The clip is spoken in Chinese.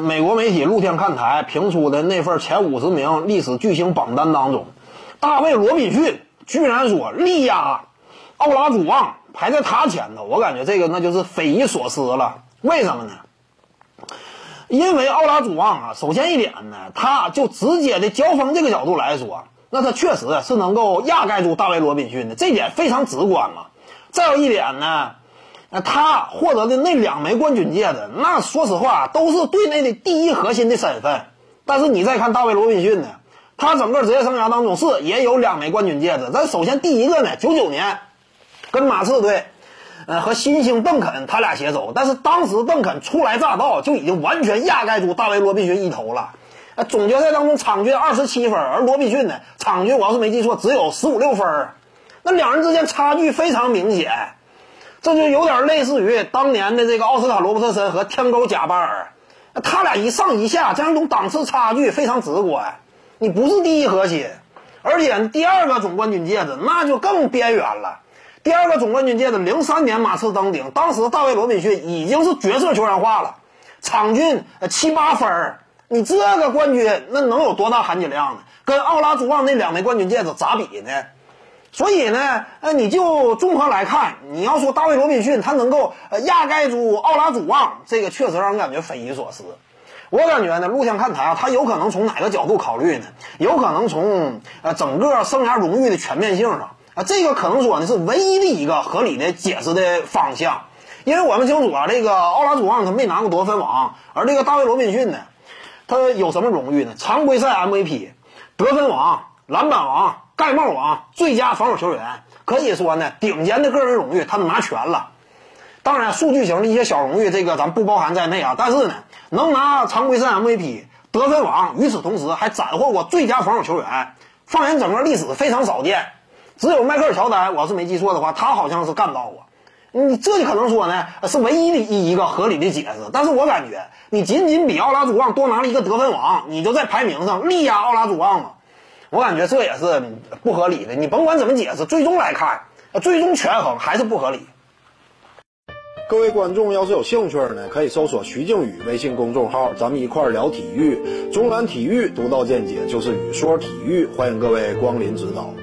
美国媒体露天看台评出的那份前五十名历史巨星榜单当中，大卫·罗宾逊居然说力压奥拉祖旺排在他前头，我感觉这个那就是匪夷所思了。为什么呢？因为奥拉祖旺啊，首先一点呢，他就直接的交锋这个角度来说，那他确实是能够压盖住大卫·罗宾逊的，这点非常直观嘛。再有一点呢。那他获得的那两枚冠军戒指，那说实话都是队内的第一核心的身份。但是你再看大卫·罗宾逊呢，他整个职业生涯当中是也有两枚冠军戒指。咱首先第一个呢，九九年跟马刺队，呃和新星邓肯他俩携手，但是当时邓肯初来乍到就已经完全压盖住大卫·罗宾逊一头了。总决赛当中场均二十七分，而罗宾逊呢，场均我要是没记错只有十五六分，那两人之间差距非常明显。这就有点类似于当年的这个奥斯卡罗伯特森和天勾贾巴尔，他俩一上一下这样一种档次差距非常直观。你不是第一核心，而且第二个总冠军戒指那就更边缘了。第二个总冠军戒指，零三年马刺登顶，当时大卫罗宾逊已经是角色球员化了，场均七八分儿。你这个冠军那能有多大含金量呢？跟奥拉朱旺那两枚冠军戒指咋比呢？所以呢，呃，你就综合来看，你要说大卫·罗宾逊他能够呃压盖住奥拉祖旺，这个确实让人感觉匪夷所思。我感觉呢，录像看台啊，他有可能从哪个角度考虑呢？有可能从呃整个生涯荣誉的全面性上啊，这个可能说呢是唯一的一个合理的解释的方向。因为我们清楚啊，这个奥拉祖旺他没拿过得分王，而这个大卫·罗宾逊呢，他有什么荣誉呢？常规赛 MVP、得分王、篮板王。盖帽王、最佳防守球员，可以说呢，顶尖的个人荣誉他都拿全了。当然，数据型的一些小荣誉，这个咱不包含在内啊。但是呢，能拿常规赛 MVP、得分王，与此同时还斩获过最佳防守球员，放眼整个历史非常少见。只有迈克尔乔丹，我要是没记错的话，他好像是干到过。你这就可能说呢，是唯一的一一个合理的解释。但是我感觉，你仅仅比奥拉祖旺多拿了一个得分王，你就在排名上力压奥拉祖旺了？我感觉这也是不合理的。你甭管怎么解释，最终来看，最终权衡还是不合理。各位观众要是有兴趣呢，可以搜索徐静宇微信公众号，咱们一块儿聊体育。中南体育独到见解就是语说体育，欢迎各位光临指导。